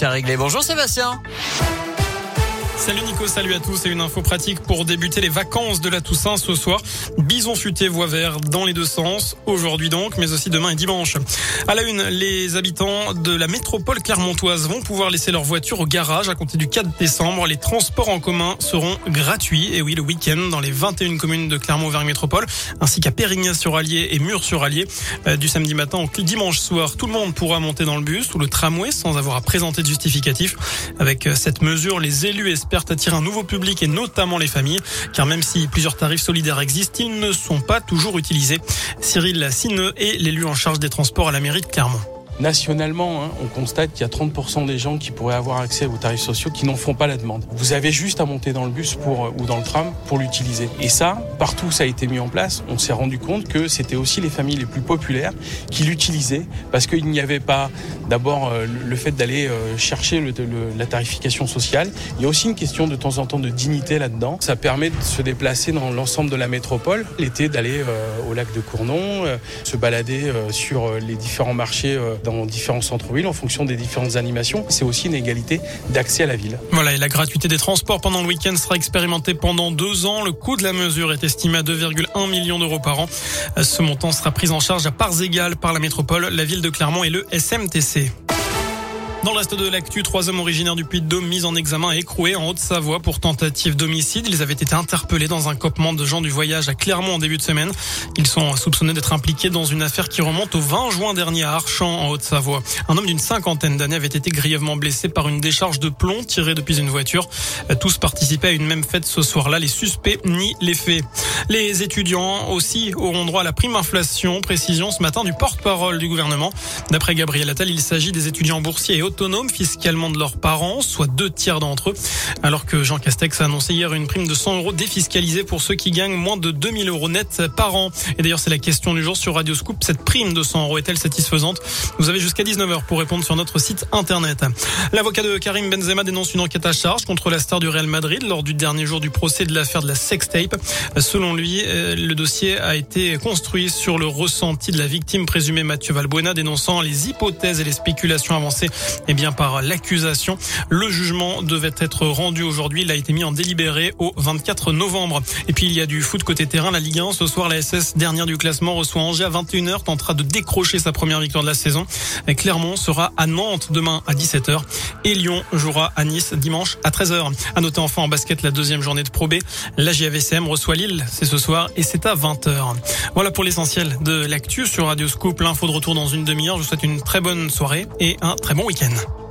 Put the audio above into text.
C'est réglé. Bonjour Sébastien. Salut Nico, salut à tous et une info pratique pour débuter les vacances de la Toussaint ce soir. Bison futé voie vert dans les deux sens, aujourd'hui donc, mais aussi demain et dimanche. À la une, les habitants de la métropole clermontoise vont pouvoir laisser leur voiture au garage à compter du 4 décembre. Les transports en commun seront gratuits, et oui, le week-end dans les 21 communes de Clermont-Auvergne Métropole, ainsi qu'à Périgny-sur-Allier et Murs-sur-Allier. Euh, du samedi matin au dimanche soir, tout le monde pourra monter dans le bus ou le tramway sans avoir à présenter de justificatif. Avec euh, cette mesure, les élus espèrent espèrent attirer un nouveau public et notamment les familles, car même si plusieurs tarifs solidaires existent, ils ne sont pas toujours utilisés. Cyril Sineux est l'élu en charge des transports à la mairie de Clermont. Nationalement, hein, on constate qu'il y a 30% des gens qui pourraient avoir accès aux tarifs sociaux qui n'en font pas la demande. Vous avez juste à monter dans le bus pour, euh, ou dans le tram pour l'utiliser. Et ça, partout où ça a été mis en place, on s'est rendu compte que c'était aussi les familles les plus populaires qui l'utilisaient parce qu'il n'y avait pas d'abord euh, le fait d'aller euh, chercher le, la tarification sociale. Il y a aussi une question de temps en temps de dignité là-dedans. Ça permet de se déplacer dans l'ensemble de la métropole. L'été, d'aller au lac de Cournon, se balader sur les différents marchés dans différents centres-villes en fonction des différentes animations. C'est aussi une égalité d'accès à la ville. Voilà, et la gratuité des transports pendant le week-end sera expérimentée pendant deux ans. Le coût de la mesure est estimé à 2,1 millions d'euros par an. Ce montant sera pris en charge à parts égales par la métropole, la ville de Clermont et le SMTC. Dans le reste de l'actu, trois hommes originaires du Puy-de-Dôme mis en examen et écroués en Haute-Savoie pour tentative d'homicide. Ils avaient été interpellés dans un copement de gens du voyage à Clermont en début de semaine. Ils sont soupçonnés d'être impliqués dans une affaire qui remonte au 20 juin dernier à Archamps en Haute-Savoie. Un homme d'une cinquantaine d'années avait été grièvement blessé par une décharge de plomb tirée depuis une voiture. Tous participaient à une même fête ce soir-là. Les suspects nient les faits. Les étudiants aussi auront droit à la prime inflation. Précision ce matin du porte-parole du gouvernement. D'après Gabriel Attal, il s'agit des étudiants boursiers et autonomes fiscalement de leurs parents, soit deux tiers d'entre eux. Alors que Jean Castex a annoncé hier une prime de 100 euros défiscalisée pour ceux qui gagnent moins de 2000 euros net par an. Et d'ailleurs, c'est la question du jour sur Radio Scoop. Cette prime de 100 euros est-elle satisfaisante? Vous avez jusqu'à 19h pour répondre sur notre site internet. L'avocat de Karim Benzema dénonce une enquête à charge contre la star du Real Madrid lors du dernier jour du procès de l'affaire de la sextape. Selon lui, euh, le dossier a été construit sur le ressenti de la victime présumée Mathieu Valbuena dénonçant les hypothèses et les spéculations avancées eh bien, par l'accusation. Le jugement devait être rendu aujourd'hui. Il a été mis en délibéré au 24 novembre. Et puis, il y a du foot côté terrain. La Ligue 1, ce soir, la SS, dernière du classement, reçoit Angers à 21h, tentera de décrocher sa première victoire de la saison. Clermont sera à Nantes demain à 17h et Lyon jouera à Nice dimanche à 13h. À noter enfin en basket la deuxième journée de Pro B. La JAVCM reçoit Lille, c'est ce soir et c'est à 20h. Voilà pour l'essentiel de l'actu sur Radio Scoop. L'info de retour dans une demi-heure. Je vous souhaite une très bonne soirée et un très bon week-end. Лапин.